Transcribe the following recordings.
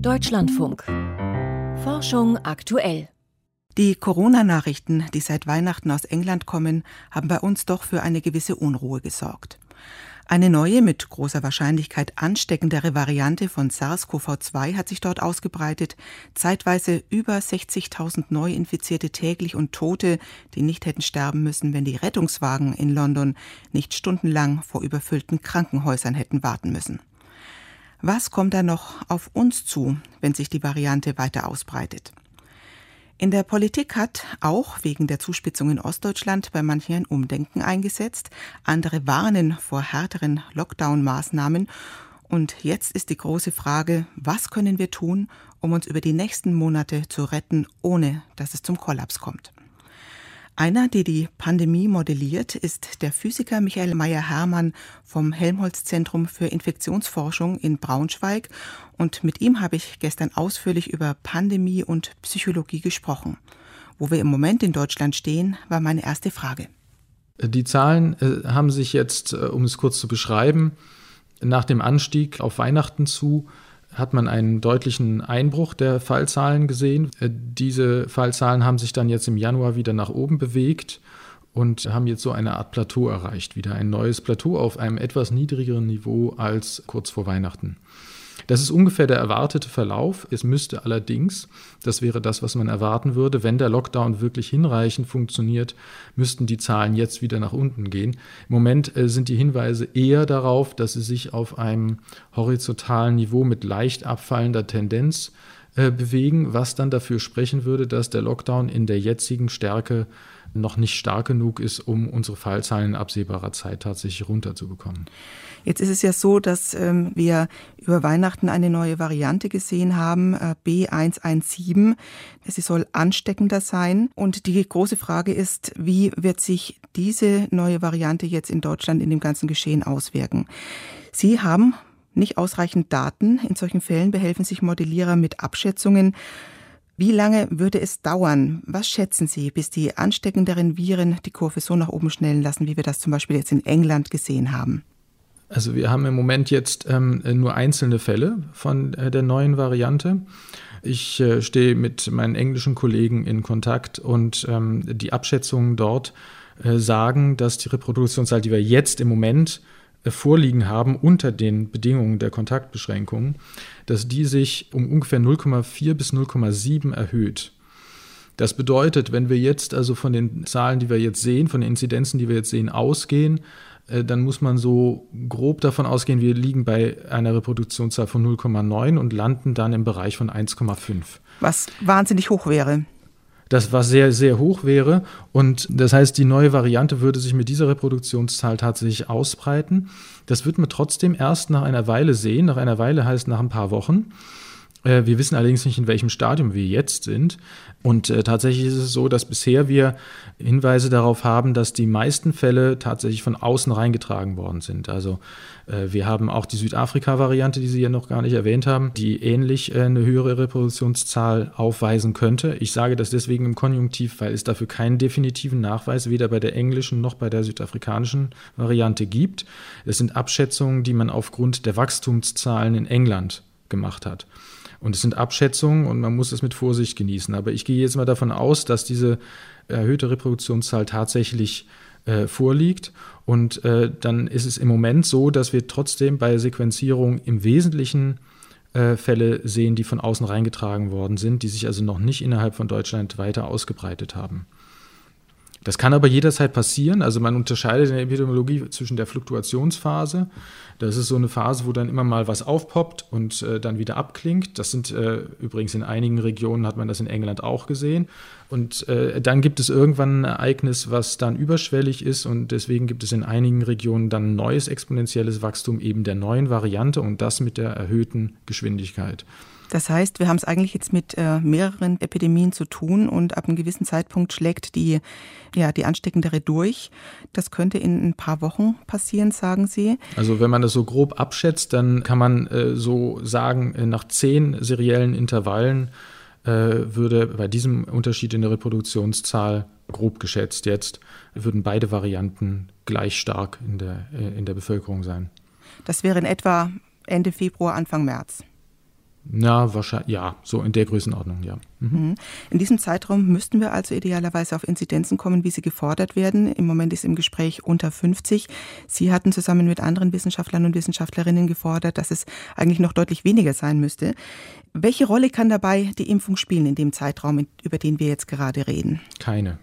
Deutschlandfunk. Forschung aktuell. Die Corona-Nachrichten, die seit Weihnachten aus England kommen, haben bei uns doch für eine gewisse Unruhe gesorgt. Eine neue, mit großer Wahrscheinlichkeit ansteckendere Variante von SARS-CoV-2 hat sich dort ausgebreitet. Zeitweise über 60.000 Neuinfizierte täglich und Tote, die nicht hätten sterben müssen, wenn die Rettungswagen in London nicht stundenlang vor überfüllten Krankenhäusern hätten warten müssen. Was kommt da noch auf uns zu, wenn sich die Variante weiter ausbreitet? In der Politik hat auch wegen der Zuspitzung in Ostdeutschland bei manchen ein Umdenken eingesetzt. Andere warnen vor härteren Lockdown-Maßnahmen. Und jetzt ist die große Frage, was können wir tun, um uns über die nächsten Monate zu retten, ohne dass es zum Kollaps kommt? Einer, der die Pandemie modelliert, ist der Physiker Michael Meyer-Hermann vom Helmholtz-Zentrum für Infektionsforschung in Braunschweig. Und mit ihm habe ich gestern ausführlich über Pandemie und Psychologie gesprochen. Wo wir im Moment in Deutschland stehen, war meine erste Frage. Die Zahlen äh, haben sich jetzt, äh, um es kurz zu beschreiben, nach dem Anstieg auf Weihnachten zu hat man einen deutlichen Einbruch der Fallzahlen gesehen. Äh, diese Fallzahlen haben sich dann jetzt im Januar wieder nach oben bewegt und haben jetzt so eine Art Plateau erreicht, wieder ein neues Plateau auf einem etwas niedrigeren Niveau als kurz vor Weihnachten. Das ist ungefähr der erwartete Verlauf. Es müsste allerdings, das wäre das, was man erwarten würde, wenn der Lockdown wirklich hinreichend funktioniert, müssten die Zahlen jetzt wieder nach unten gehen. Im Moment äh, sind die Hinweise eher darauf, dass sie sich auf einem horizontalen Niveau mit leicht abfallender Tendenz äh, bewegen, was dann dafür sprechen würde, dass der Lockdown in der jetzigen Stärke noch nicht stark genug ist, um unsere Fallzahlen in absehbarer Zeit tatsächlich runterzubekommen. Jetzt ist es ja so, dass ähm, wir über Weihnachten eine neue Variante gesehen haben, äh, B117. Sie soll ansteckender sein. Und die große Frage ist, wie wird sich diese neue Variante jetzt in Deutschland in dem ganzen Geschehen auswirken? Sie haben nicht ausreichend Daten. In solchen Fällen behelfen sich Modellierer mit Abschätzungen. Wie lange würde es dauern? Was schätzen Sie, bis die ansteckenderen Viren die Kurve so nach oben schnellen lassen, wie wir das zum Beispiel jetzt in England gesehen haben? Also wir haben im Moment jetzt ähm, nur einzelne Fälle von äh, der neuen Variante. Ich äh, stehe mit meinen englischen Kollegen in Kontakt und ähm, die Abschätzungen dort äh, sagen, dass die Reproduktionszahl, die wir jetzt im Moment vorliegen haben unter den Bedingungen der Kontaktbeschränkungen, dass die sich um ungefähr 0,4 bis 0,7 erhöht. Das bedeutet, wenn wir jetzt also von den Zahlen, die wir jetzt sehen, von den Inzidenzen, die wir jetzt sehen, ausgehen, äh, dann muss man so grob davon ausgehen, wir liegen bei einer Reproduktionszahl von 0,9 und landen dann im Bereich von 1,5. Was wahnsinnig hoch wäre. Das was sehr, sehr hoch wäre. Und das heißt, die neue Variante würde sich mit dieser Reproduktionszahl tatsächlich ausbreiten. Das wird man trotzdem erst nach einer Weile sehen. Nach einer Weile heißt nach ein paar Wochen. Äh, wir wissen allerdings nicht, in welchem Stadium wir jetzt sind. Und äh, tatsächlich ist es so, dass bisher wir Hinweise darauf haben, dass die meisten Fälle tatsächlich von außen reingetragen worden sind. Also äh, wir haben auch die Südafrika-Variante, die Sie ja noch gar nicht erwähnt haben, die ähnlich äh, eine höhere Reproduktionszahl aufweisen könnte. Ich sage das deswegen im Konjunktiv, weil es dafür keinen definitiven Nachweis weder bei der englischen noch bei der südafrikanischen Variante gibt. Es sind Abschätzungen, die man aufgrund der Wachstumszahlen in England gemacht hat. Und es sind Abschätzungen und man muss es mit Vorsicht genießen. Aber ich gehe jetzt mal davon aus, dass diese erhöhte Reproduktionszahl tatsächlich äh, vorliegt. Und äh, dann ist es im Moment so, dass wir trotzdem bei Sequenzierung im Wesentlichen äh, Fälle sehen, die von außen reingetragen worden sind, die sich also noch nicht innerhalb von Deutschland weiter ausgebreitet haben. Das kann aber jederzeit passieren. Also man unterscheidet in der Epidemiologie zwischen der Fluktuationsphase. Das ist so eine Phase, wo dann immer mal was aufpoppt und äh, dann wieder abklingt. Das sind äh, übrigens in einigen Regionen hat man das in England auch gesehen. Und äh, dann gibt es irgendwann ein Ereignis, was dann überschwellig ist und deswegen gibt es in einigen Regionen dann neues exponentielles Wachstum eben der neuen Variante und das mit der erhöhten Geschwindigkeit. Das heißt, wir haben es eigentlich jetzt mit äh, mehreren Epidemien zu tun und ab einem gewissen Zeitpunkt schlägt die, ja, die ansteckendere durch. Das könnte in ein paar Wochen passieren, sagen Sie. Also wenn man das so grob abschätzt, dann kann man äh, so sagen, äh, nach zehn seriellen Intervallen äh, würde bei diesem Unterschied in der Reproduktionszahl, grob geschätzt jetzt, würden beide Varianten gleich stark in der, äh, in der Bevölkerung sein. Das wäre in etwa Ende Februar, Anfang März. Na, wahrscheinlich, ja, so in der Größenordnung, ja. Mhm. mhm. In diesem Zeitraum müssten wir also idealerweise auf Inzidenzen kommen, wie sie gefordert werden. Im Moment ist im Gespräch unter 50. Sie hatten zusammen mit anderen Wissenschaftlern und Wissenschaftlerinnen gefordert, dass es eigentlich noch deutlich weniger sein müsste. Welche Rolle kann dabei die Impfung spielen in dem Zeitraum, über den wir jetzt gerade reden? Keine.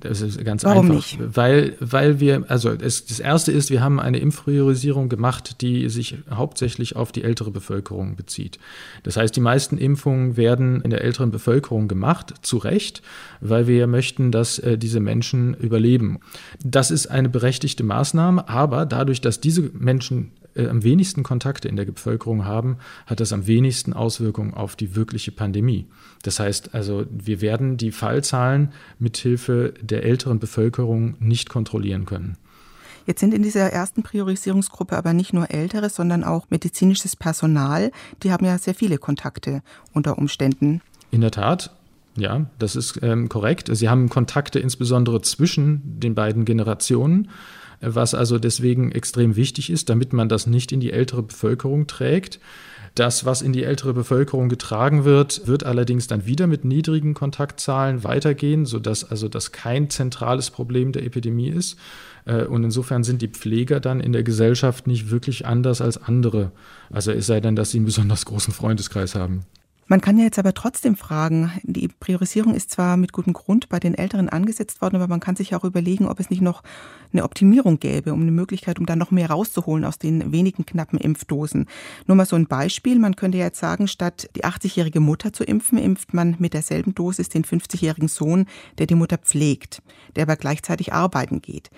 Das ist ganz Warum einfach. Nicht? Weil, weil wir, also es, das erste ist, wir haben eine Impfpriorisierung gemacht, die sich hauptsächlich auf die ältere Bevölkerung bezieht. Das heißt, die meisten Impfungen werden in der älteren Bevölkerung gemacht, zu Recht, weil wir möchten, dass äh, diese Menschen überleben. Das ist eine berechtigte Maßnahme, aber dadurch, dass diese Menschen äh, am wenigsten Kontakte in der Bevölkerung haben, hat das am wenigsten Auswirkungen auf die wirkliche Pandemie. Das heißt also, wir werden die Fallzahlen mithilfe der älteren Bevölkerung nicht kontrollieren können. Jetzt sind in dieser ersten Priorisierungsgruppe aber nicht nur Ältere, sondern auch medizinisches Personal. Die haben ja sehr viele Kontakte unter Umständen. In der Tat. Ja, das ist ähm, korrekt. Sie haben Kontakte insbesondere zwischen den beiden Generationen was also deswegen extrem wichtig ist, damit man das nicht in die ältere Bevölkerung trägt. Das, was in die ältere Bevölkerung getragen wird, wird allerdings dann wieder mit niedrigen Kontaktzahlen weitergehen, sodass also das kein zentrales Problem der Epidemie ist. Äh, und insofern sind die Pfleger dann in der Gesellschaft nicht wirklich anders als andere. Also es sei denn, dass sie einen besonders großen Freundeskreis haben. Man kann ja jetzt aber trotzdem fragen, die Priorisierung ist zwar mit gutem Grund bei den Älteren angesetzt worden, aber man kann sich auch überlegen, ob es nicht noch eine Optimierung gäbe, um eine Möglichkeit, um da noch mehr rauszuholen aus den wenigen knappen Impfdosen. Nur mal so ein Beispiel, man könnte ja jetzt sagen, statt die 80-jährige Mutter zu impfen, impft man mit derselben Dosis den 50-jährigen Sohn, der die Mutter pflegt, der aber gleichzeitig arbeiten geht.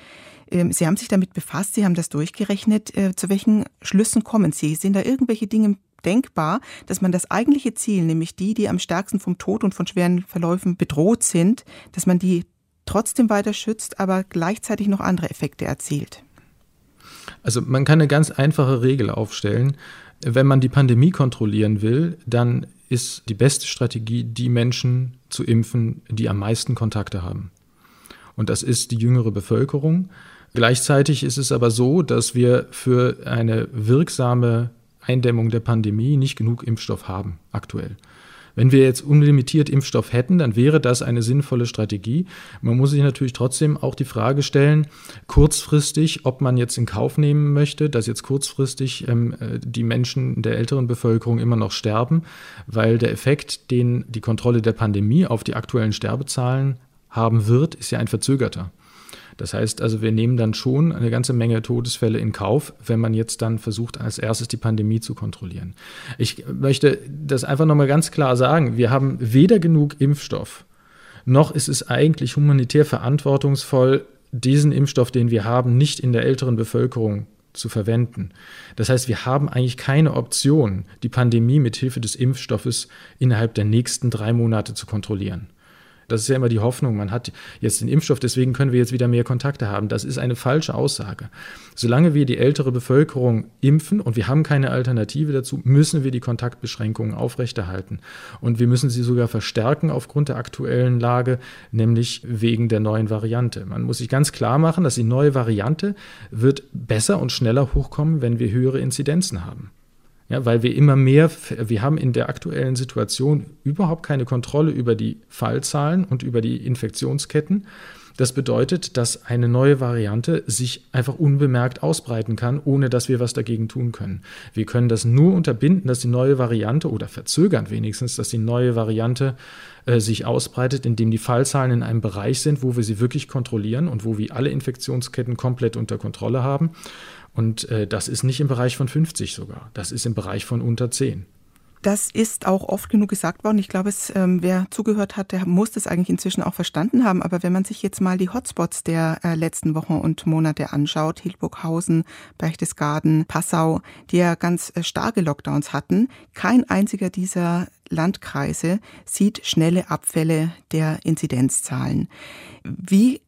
Ähm, Sie haben sich damit befasst, Sie haben das durchgerechnet. Äh, zu welchen Schlüssen kommen Sie? Sind da irgendwelche Dinge denkbar, dass man das eigentliche Ziel, nämlich die, die am stärksten vom Tod und von schweren Verläufen bedroht sind, dass man die trotzdem weiter schützt, aber gleichzeitig noch andere Effekte erzielt? Also man kann eine ganz einfache Regel aufstellen. Wenn man die Pandemie kontrollieren will, dann ist die beste Strategie, die Menschen zu impfen, die am meisten Kontakte haben. Und das ist die jüngere Bevölkerung. Gleichzeitig ist es aber so, dass wir für eine wirksame Eindämmung der Pandemie nicht genug Impfstoff haben aktuell. Wenn wir jetzt unlimitiert Impfstoff hätten, dann wäre das eine sinnvolle Strategie. Man muss sich natürlich trotzdem auch die Frage stellen, kurzfristig, ob man jetzt in Kauf nehmen möchte, dass jetzt kurzfristig ähm, äh, die Menschen der älteren Bevölkerung immer noch sterben, weil der Effekt, den die Kontrolle der Pandemie auf die aktuellen Sterbezahlen haben wird, ist ja ein verzögerter. Das heißt also, wir nehmen dann schon eine ganze Menge Todesfälle in Kauf, wenn man jetzt dann versucht, als erstes die Pandemie zu kontrollieren. Ich möchte das einfach nochmal ganz klar sagen. Wir haben weder genug Impfstoff, noch ist es eigentlich humanitär verantwortungsvoll, diesen Impfstoff, den wir haben, nicht in der älteren Bevölkerung zu verwenden. Das heißt, wir haben eigentlich keine Option, die Pandemie mit Hilfe des Impfstoffes innerhalb der nächsten drei Monate zu kontrollieren. Das ist ja immer die Hoffnung, man hat jetzt den Impfstoff, deswegen können wir jetzt wieder mehr Kontakte haben. Das ist eine falsche Aussage. Solange wir die ältere Bevölkerung impfen und wir haben keine Alternative dazu, müssen wir die Kontaktbeschränkungen aufrechterhalten. Und wir müssen sie sogar verstärken aufgrund der aktuellen Lage, nämlich wegen der neuen Variante. Man muss sich ganz klar machen, dass die neue Variante wird besser und schneller hochkommen, wenn wir höhere Inzidenzen haben. Ja, weil wir immer mehr, wir haben in der aktuellen Situation überhaupt keine Kontrolle über die Fallzahlen und über die Infektionsketten. Das bedeutet, dass eine neue Variante sich einfach unbemerkt ausbreiten kann, ohne dass wir was dagegen tun können. Wir können das nur unterbinden, dass die neue Variante oder verzögern wenigstens, dass die neue Variante äh, sich ausbreitet, indem die Fallzahlen in einem Bereich sind, wo wir sie wirklich kontrollieren und wo wir alle Infektionsketten komplett unter Kontrolle haben. Und äh, das ist nicht im Bereich von 50 sogar. Das ist im Bereich von unter 10. Das ist auch oft genug gesagt worden. Ich glaube, es, ähm, wer zugehört hat, der muss das eigentlich inzwischen auch verstanden haben. Aber wenn man sich jetzt mal die Hotspots der äh, letzten Wochen und Monate anschaut, Hildburghausen, Berchtesgaden, Passau, die ja ganz äh, starke Lockdowns hatten, kein einziger dieser Landkreise sieht schnelle Abfälle der Inzidenzzahlen. Wie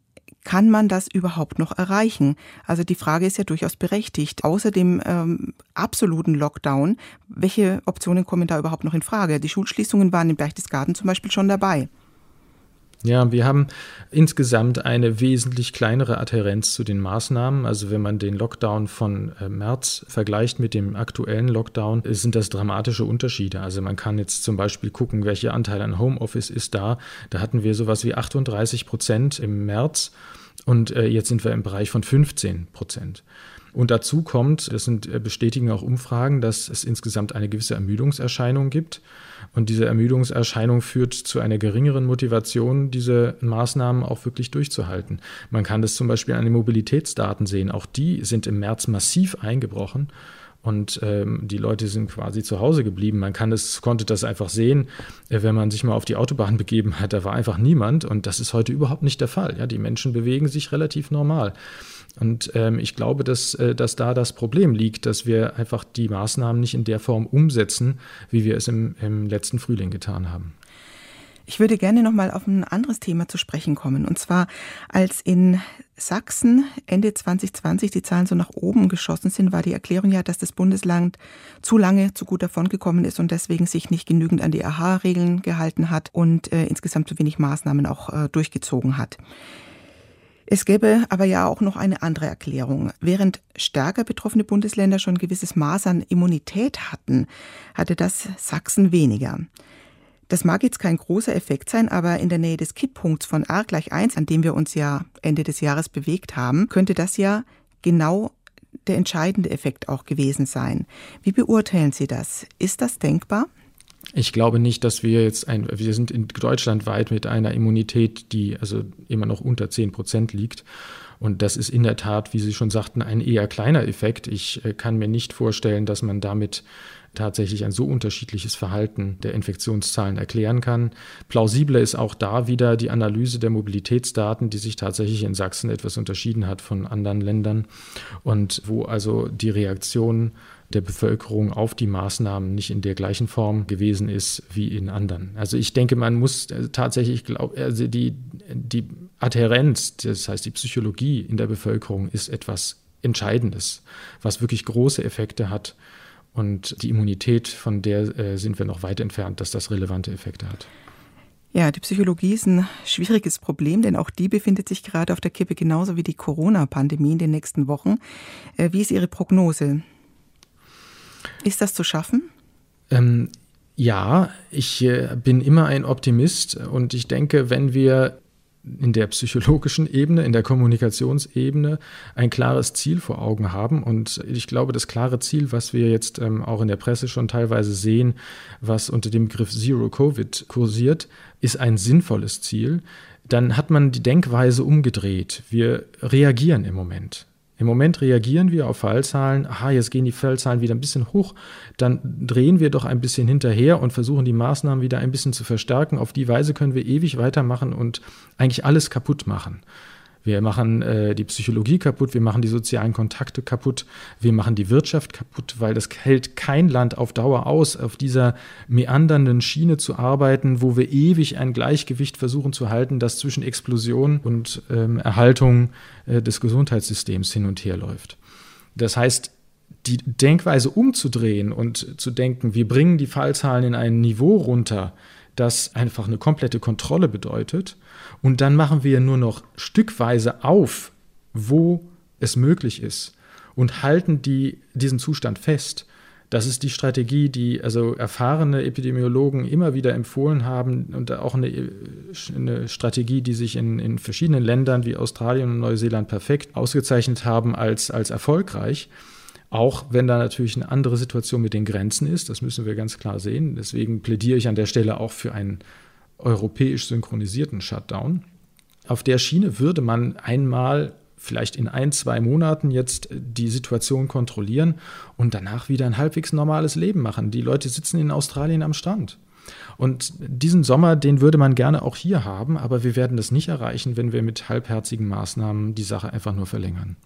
kann man das überhaupt noch erreichen? Also die Frage ist ja durchaus berechtigt. Außer dem ähm, absoluten Lockdown, welche Optionen kommen da überhaupt noch in Frage? Die Schulschließungen waren in Berchtesgaden zum Beispiel schon dabei. Ja, wir haben insgesamt eine wesentlich kleinere Adhärenz zu den Maßnahmen. Also wenn man den Lockdown von äh, März vergleicht mit dem aktuellen Lockdown, sind das dramatische Unterschiede. Also man kann jetzt zum Beispiel gucken, welcher Anteil an Homeoffice ist da. Da hatten wir sowas wie 38 Prozent im März und äh, jetzt sind wir im Bereich von 15 Prozent. Und dazu kommt, das sind äh, bestätigen auch Umfragen, dass es insgesamt eine gewisse Ermüdungserscheinung gibt. Und diese Ermüdungserscheinung führt zu einer geringeren Motivation, diese Maßnahmen auch wirklich durchzuhalten. Man kann das zum Beispiel an den Mobilitätsdaten sehen. Auch die sind im März massiv eingebrochen. Und ähm, die Leute sind quasi zu Hause geblieben. Man kann es, konnte das einfach sehen, äh, wenn man sich mal auf die Autobahn begeben hat. Da war einfach niemand. Und das ist heute überhaupt nicht der Fall. Ja, die Menschen bewegen sich relativ normal. Und ähm, ich glaube, dass, äh, dass da das Problem liegt, dass wir einfach die Maßnahmen nicht in der Form umsetzen, wie wir es im, im letzten Frühling getan haben. Ich würde gerne noch mal auf ein anderes Thema zu sprechen kommen. Und zwar, als in Sachsen Ende 2020 die Zahlen so nach oben geschossen sind, war die Erklärung ja, dass das Bundesland zu lange zu gut davongekommen ist und deswegen sich nicht genügend an die AHA-Regeln gehalten hat und äh, insgesamt zu wenig Maßnahmen auch äh, durchgezogen hat. Es gäbe aber ja auch noch eine andere Erklärung. Während stärker betroffene Bundesländer schon ein gewisses Maß an Immunität hatten, hatte das Sachsen weniger. Das mag jetzt kein großer Effekt sein, aber in der Nähe des Kipppunkts von R gleich 1, an dem wir uns ja Ende des Jahres bewegt haben, könnte das ja genau der entscheidende Effekt auch gewesen sein. Wie beurteilen Sie das? Ist das denkbar? Ich glaube nicht, dass wir jetzt ein, wir sind in Deutschland weit mit einer Immunität, die also immer noch unter 10 Prozent liegt. Und das ist in der Tat, wie Sie schon sagten, ein eher kleiner Effekt. Ich äh, kann mir nicht vorstellen, dass man damit tatsächlich ein so unterschiedliches Verhalten der Infektionszahlen erklären kann. Plausibler ist auch da wieder die Analyse der Mobilitätsdaten, die sich tatsächlich in Sachsen etwas unterschieden hat von anderen Ländern und wo also die Reaktion der Bevölkerung auf die Maßnahmen nicht in der gleichen Form gewesen ist wie in anderen. Also ich denke, man muss äh, tatsächlich glauben, also die, die Adhärenz, das heißt die Psychologie in der Bevölkerung ist etwas Entscheidendes, was wirklich große Effekte hat. Und die Immunität, von der äh, sind wir noch weit entfernt, dass das relevante Effekte hat. Ja, die Psychologie ist ein schwieriges Problem, denn auch die befindet sich gerade auf der Kippe, genauso wie die Corona-Pandemie in den nächsten Wochen. Äh, wie ist Ihre Prognose? Ist das zu schaffen? Ähm, ja, ich äh, bin immer ein Optimist und ich denke, wenn wir in der psychologischen Ebene, in der Kommunikationsebene ein klares Ziel vor Augen haben. Und ich glaube, das klare Ziel, was wir jetzt ähm, auch in der Presse schon teilweise sehen, was unter dem Begriff Zero Covid kursiert, ist ein sinnvolles Ziel. Dann hat man die Denkweise umgedreht. Wir reagieren im Moment. Im Moment reagieren wir auf Fallzahlen, aha, jetzt gehen die Fallzahlen wieder ein bisschen hoch, dann drehen wir doch ein bisschen hinterher und versuchen die Maßnahmen wieder ein bisschen zu verstärken. Auf die Weise können wir ewig weitermachen und eigentlich alles kaputt machen. Wir machen äh, die Psychologie kaputt, wir machen die sozialen Kontakte kaputt, wir machen die Wirtschaft kaputt, weil das hält kein Land auf Dauer aus, auf dieser meandernden Schiene zu arbeiten, wo wir ewig ein Gleichgewicht versuchen zu halten, das zwischen Explosion und ähm, Erhaltung äh, des Gesundheitssystems hin und her läuft. Das heißt, die Denkweise umzudrehen und zu denken, wir bringen die Fallzahlen in ein Niveau runter, das einfach eine komplette Kontrolle bedeutet und dann machen wir nur noch stückweise auf, wo es möglich ist und halten die, diesen Zustand fest. Das ist die Strategie, die also erfahrene Epidemiologen immer wieder empfohlen haben und auch eine, eine Strategie, die sich in, in, verschiedenen Ländern wie Australien und Neuseeland perfekt ausgezeichnet haben als, als erfolgreich. Auch wenn da natürlich eine andere Situation mit den Grenzen ist, das müssen wir ganz klar sehen. Deswegen plädiere ich an der Stelle auch für einen europäisch synchronisierten Shutdown. Auf der Schiene würde man einmal vielleicht in ein, zwei Monaten jetzt die Situation kontrollieren und danach wieder ein halbwegs normales Leben machen. Die Leute sitzen in Australien am Strand. Und diesen Sommer, den würde man gerne auch hier haben, aber wir werden das nicht erreichen, wenn wir mit halbherzigen Maßnahmen die Sache einfach nur verlängern.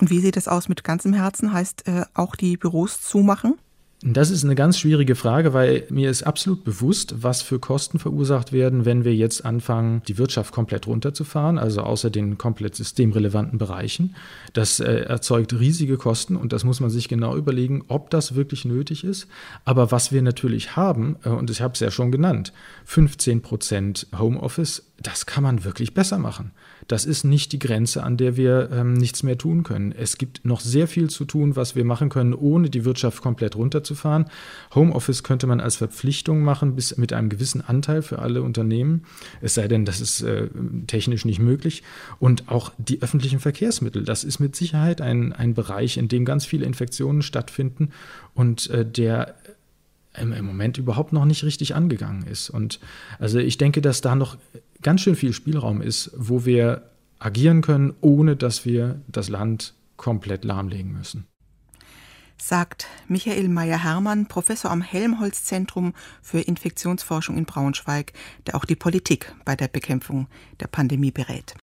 Und wie sieht es aus mit ganzem Herzen? Heißt äh, auch die Büros zumachen? Das ist eine ganz schwierige Frage, weil mir ist absolut bewusst, was für Kosten verursacht werden, wenn wir jetzt anfangen, die Wirtschaft komplett runterzufahren, also außer den komplett systemrelevanten Bereichen. Das äh, erzeugt riesige Kosten und das muss man sich genau überlegen, ob das wirklich nötig ist. Aber was wir natürlich haben, äh, und ich habe es ja schon genannt, 15 Prozent Homeoffice das kann man wirklich besser machen. Das ist nicht die Grenze, an der wir ähm, nichts mehr tun können. Es gibt noch sehr viel zu tun, was wir machen können, ohne die Wirtschaft komplett runterzufahren. Homeoffice könnte man als Verpflichtung machen, bis mit einem gewissen Anteil für alle Unternehmen. Es sei denn, das ist äh, technisch nicht möglich. Und auch die öffentlichen Verkehrsmittel, das ist mit Sicherheit ein, ein Bereich, in dem ganz viele Infektionen stattfinden und äh, der im, Moment überhaupt noch nicht richtig angegangen ist. Und also ich denke, dass da noch ganz schön viel Spielraum ist, wo wir agieren können, ohne dass wir das Land komplett lahmlegen müssen. Sagt Michael Meyer-Hermann, Professor am Helmholtz-Zentrum für Infektionsforschung in Braunschweig, der auch die Politik bei der Bekämpfung der Pandemie berät.